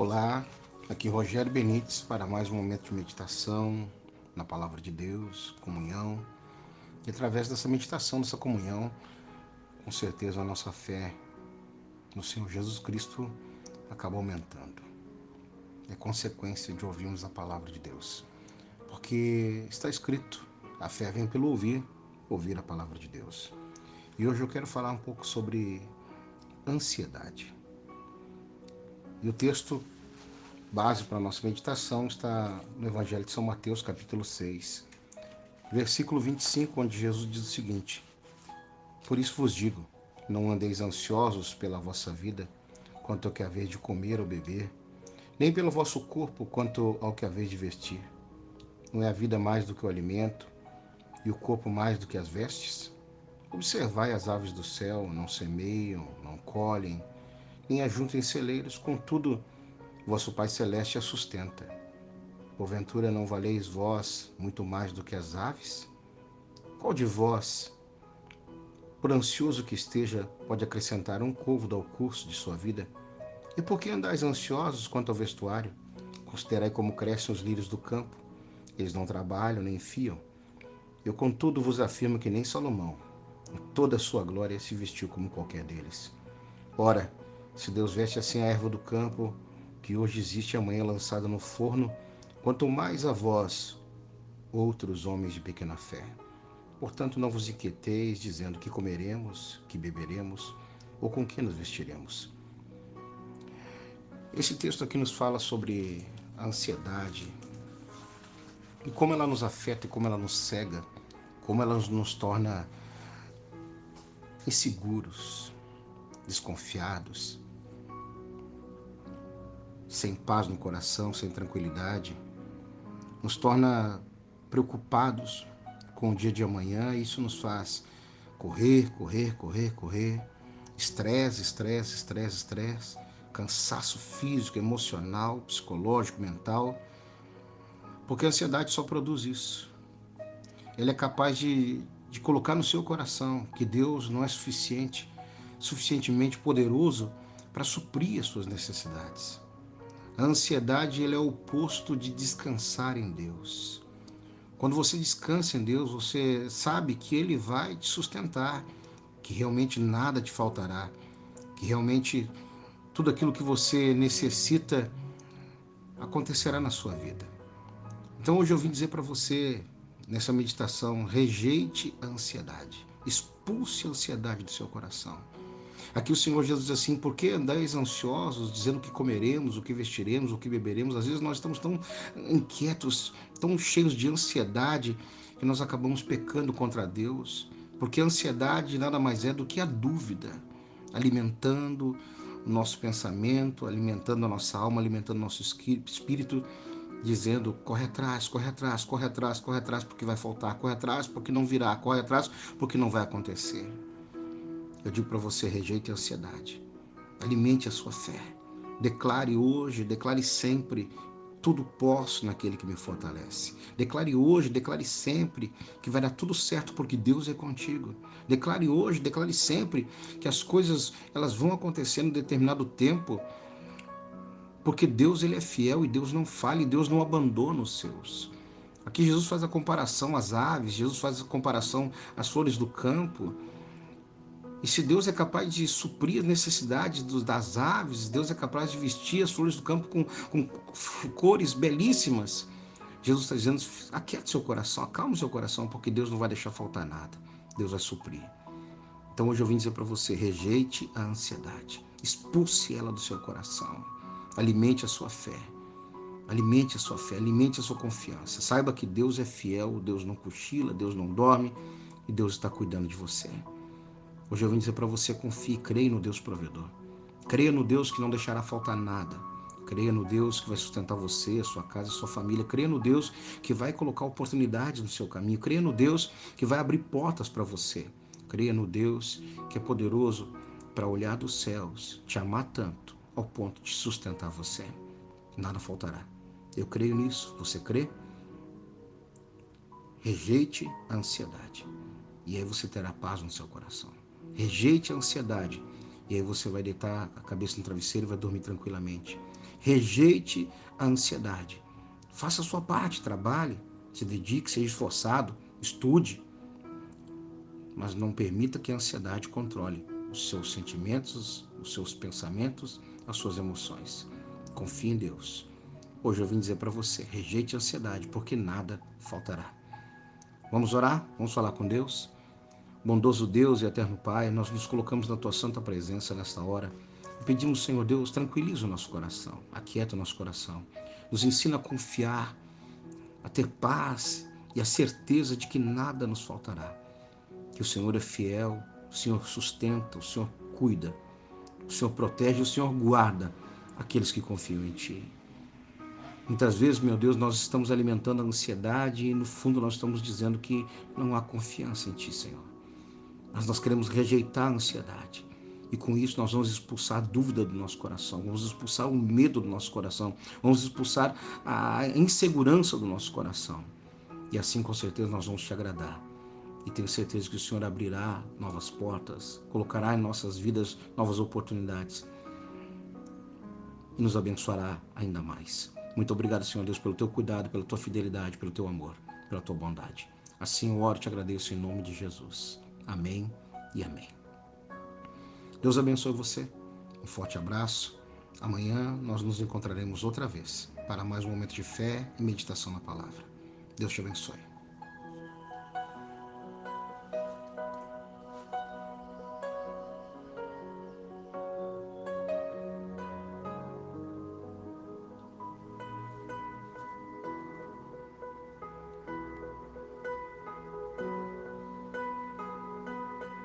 Olá, aqui Rogério Benites para mais um momento de meditação na Palavra de Deus, comunhão. E através dessa meditação, dessa comunhão, com certeza a nossa fé no Senhor Jesus Cristo acaba aumentando. É consequência de ouvirmos a Palavra de Deus. Porque está escrito, a fé vem pelo ouvir, ouvir a Palavra de Deus. E hoje eu quero falar um pouco sobre ansiedade. E o texto base para a nossa meditação está no Evangelho de São Mateus, capítulo 6, versículo 25, onde Jesus diz o seguinte: Por isso vos digo, não andeis ansiosos pela vossa vida, quanto ao que haver de comer ou beber, nem pelo vosso corpo, quanto ao que haver de vestir. Não é a vida mais do que o alimento, e o corpo mais do que as vestes? Observai as aves do céu, não semeiam, não colhem, nem ajuntem celeiros, contudo, vosso Pai Celeste a sustenta. Porventura não valeis vós muito mais do que as aves? Qual de vós, por ansioso que esteja, pode acrescentar um côvado ao curso de sua vida? E por que andais ansiosos quanto ao vestuário? Considerai como crescem os lírios do campo. Eles não trabalham nem fiam. Eu, contudo, vos afirmo que nem Salomão, em toda a sua glória, se vestiu como qualquer deles. Ora, se Deus veste assim a erva do campo, que hoje existe e amanhã lançada no forno, quanto mais a vós, outros homens de pequena fé. Portanto, não vos inquieteis dizendo que comeremos, que beberemos ou com que nos vestiremos. Esse texto aqui nos fala sobre a ansiedade e como ela nos afeta e como ela nos cega, como ela nos torna inseguros, desconfiados, sem paz no coração, sem tranquilidade, nos torna preocupados com o dia de amanhã e isso nos faz correr, correr, correr, correr, estresse, estresse, estresse, estresse, cansaço físico, emocional, psicológico, mental, porque a ansiedade só produz isso. Ele é capaz de, de colocar no seu coração que Deus não é suficiente, suficientemente poderoso para suprir as suas necessidades. A ansiedade ele é o oposto de descansar em Deus. Quando você descansa em Deus, você sabe que Ele vai te sustentar, que realmente nada te faltará, que realmente tudo aquilo que você necessita acontecerá na sua vida. Então hoje eu vim dizer para você, nessa meditação, rejeite a ansiedade, expulse a ansiedade do seu coração. Aqui o Senhor Jesus diz assim: por que andais ansiosos, dizendo o que comeremos, o que vestiremos, o que beberemos? Às vezes nós estamos tão inquietos, tão cheios de ansiedade, que nós acabamos pecando contra Deus, porque a ansiedade nada mais é do que a dúvida, alimentando o nosso pensamento, alimentando a nossa alma, alimentando o nosso espírito, dizendo: corre atrás, corre atrás, corre atrás, corre atrás, porque vai faltar, corre atrás, porque não virá, corre atrás, porque não vai acontecer. Eu digo para você: rejeite a ansiedade. Alimente a sua fé. Declare hoje, declare sempre: tudo posso naquele que me fortalece. Declare hoje, declare sempre que vai dar tudo certo porque Deus é contigo. Declare hoje, declare sempre que as coisas elas vão acontecer em determinado tempo, porque Deus ele é fiel e Deus não falha e Deus não abandona os seus. Aqui Jesus faz a comparação às aves, Jesus faz a comparação às flores do campo. E se Deus é capaz de suprir as necessidades das aves, Deus é capaz de vestir as flores do campo com, com cores belíssimas, Jesus está dizendo: aquiete seu coração, acalme seu coração, porque Deus não vai deixar faltar nada. Deus vai suprir. Então hoje eu vim dizer para você: rejeite a ansiedade, expulse ela do seu coração, alimente a sua fé. Alimente a sua fé, alimente a sua confiança. Saiba que Deus é fiel, Deus não cochila, Deus não dorme e Deus está cuidando de você. Hoje eu vim dizer para você: confie, creia no Deus provedor. Creia no Deus que não deixará faltar nada. Creia no Deus que vai sustentar você, a sua casa, a sua família. Creia no Deus que vai colocar oportunidades no seu caminho. Creia no Deus que vai abrir portas para você. Creia no Deus que é poderoso para olhar dos céus, te amar tanto, ao ponto de sustentar você. Nada faltará. Eu creio nisso. Você crê? Rejeite a ansiedade. E aí você terá paz no seu coração. Rejeite a ansiedade. E aí você vai deitar a cabeça no travesseiro e vai dormir tranquilamente. Rejeite a ansiedade. Faça a sua parte, trabalhe, se dedique, seja esforçado, estude. Mas não permita que a ansiedade controle os seus sentimentos, os seus pensamentos, as suas emoções. Confie em Deus. Hoje eu vim dizer para você: rejeite a ansiedade, porque nada faltará. Vamos orar? Vamos falar com Deus? Bondoso Deus e eterno Pai, nós nos colocamos na tua santa presença nesta hora. E pedimos, Senhor Deus, tranquiliza o nosso coração, aquieta o nosso coração. Nos ensina a confiar, a ter paz e a certeza de que nada nos faltará. Que o Senhor é fiel, o Senhor sustenta, o Senhor cuida, o Senhor protege, o Senhor guarda aqueles que confiam em Ti. Muitas vezes, meu Deus, nós estamos alimentando a ansiedade e no fundo nós estamos dizendo que não há confiança em Ti, Senhor. Mas nós queremos rejeitar a ansiedade. E com isso nós vamos expulsar a dúvida do nosso coração, vamos expulsar o medo do nosso coração, vamos expulsar a insegurança do nosso coração. E assim, com certeza, nós vamos te agradar. E tenho certeza que o Senhor abrirá novas portas, colocará em nossas vidas novas oportunidades e nos abençoará ainda mais. Muito obrigado, Senhor Deus, pelo teu cuidado, pela tua fidelidade, pelo teu amor, pela tua bondade. Assim eu oro e te agradeço em nome de Jesus. Amém e amém. Deus abençoe você. Um forte abraço. Amanhã nós nos encontraremos outra vez para mais um momento de fé e meditação na palavra. Deus te abençoe.